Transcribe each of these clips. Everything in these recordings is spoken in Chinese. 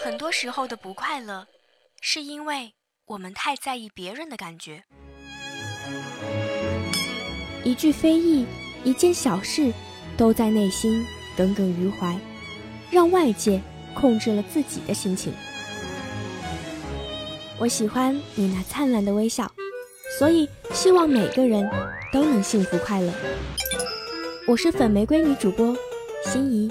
很多时候的不快乐，是因为我们太在意别人的感觉。一句非议，一件小事，都在内心耿耿于怀，让外界控制了自己的心情。我喜欢你那灿烂的微笑，所以希望每个人都能幸福快乐。我是粉玫瑰女主播心怡。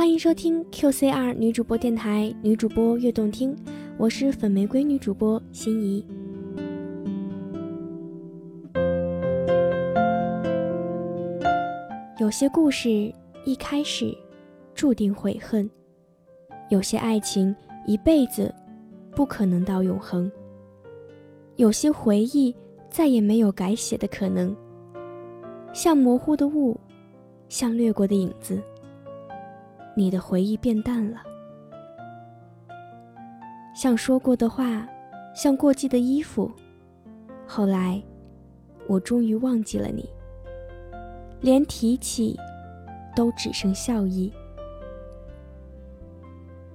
欢迎收听 QCR 女主播电台，女主播悦动听，我是粉玫瑰女主播心怡。有些故事一开始注定悔恨，有些爱情一辈子不可能到永恒，有些回忆再也没有改写的可能，像模糊的雾，像掠过的影子。你的回忆变淡了，像说过的话，像过季的衣服。后来，我终于忘记了你，连提起，都只剩笑意。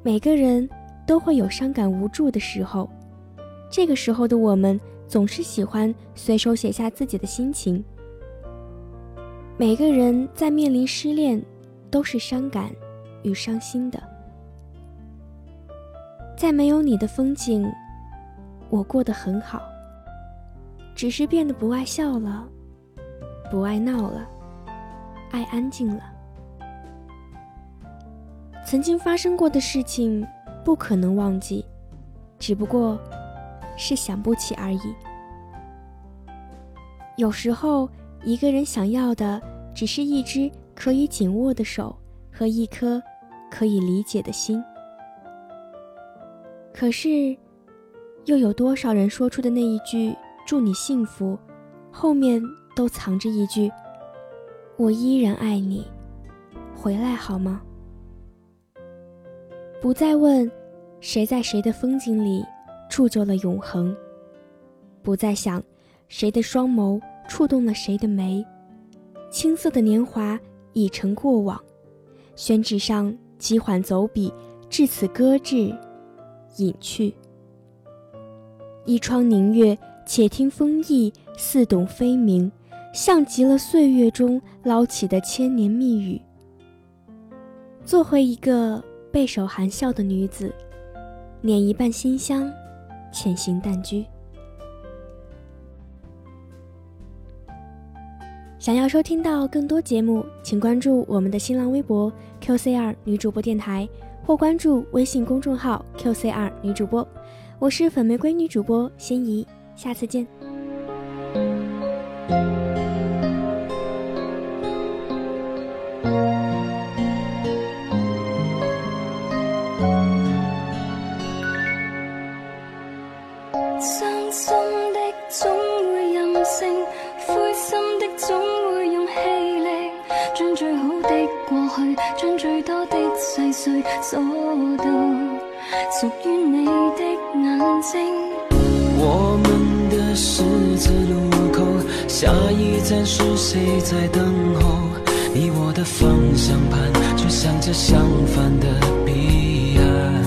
每个人都会有伤感无助的时候，这个时候的我们总是喜欢随手写下自己的心情。每个人在面临失恋，都是伤感。与伤心的，在没有你的风景，我过得很好，只是变得不爱笑了，不爱闹了，爱安静了。曾经发生过的事情不可能忘记，只不过是想不起而已。有时候，一个人想要的只是一只可以紧握的手和一颗。可以理解的心，可是，又有多少人说出的那一句“祝你幸福”，后面都藏着一句“我依然爱你，回来好吗？”不再问谁在谁的风景里铸就了永恒，不再想谁的双眸触动了谁的眉，青涩的年华已成过往，宣纸上。急缓走笔，至此搁置，隐去。一窗凝月，且听风意，似懂非明，像极了岁月中捞起的千年蜜语。做回一个背手含笑的女子，捻一半馨香，潜行淡居。想要收听到更多节目，请关注我们的新浪微博 QCR 女主播电台，或关注微信公众号 QCR 女主播。我是粉玫瑰女主播心怡，下次见。总会用气力将最好的过去将最多的细碎锁到属于你的眼睛。我们的十字路口下一站是谁在等候？你我的方向盘却向着相反的彼岸。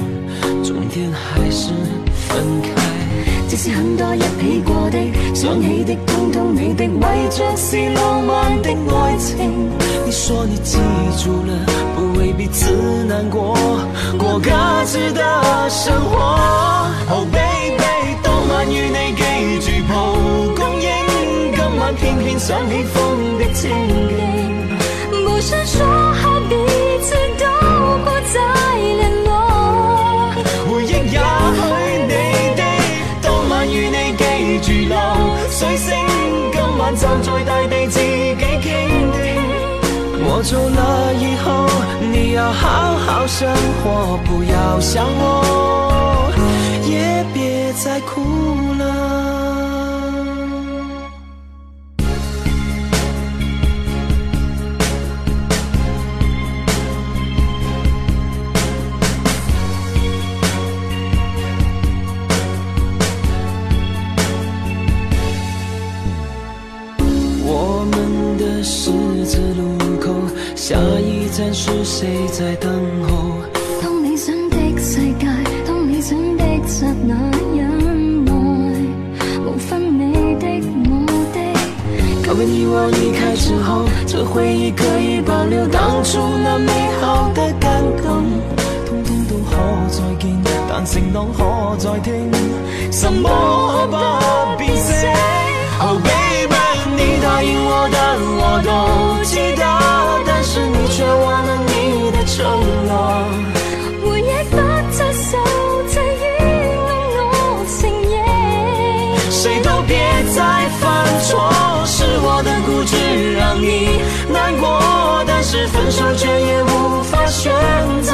终点还是分开。即使很多一起过的、想起的，通通你的，为着是浪漫的爱情。你说你记住了，不为彼此难过，过各自的生活。Oh baby，当晚与你记住蒲公英，今晚偏偏想起风的情景。走了以后，你要好好生活，不要想我，也别再哭了。是谁在等候？當理想的世界，當理想的刹那，忍耐，無分你的我的。告別你我離開之后，这回忆可以保留当初那美好的感动，通通都可再见，但承诺可再听，什麼不必 say。Oh baby，你答应我的我都记得，但是你承诺。回忆不再受制於我我承认。谁都别再犯错，是我的固执让你难过，但是分手却也无法选择，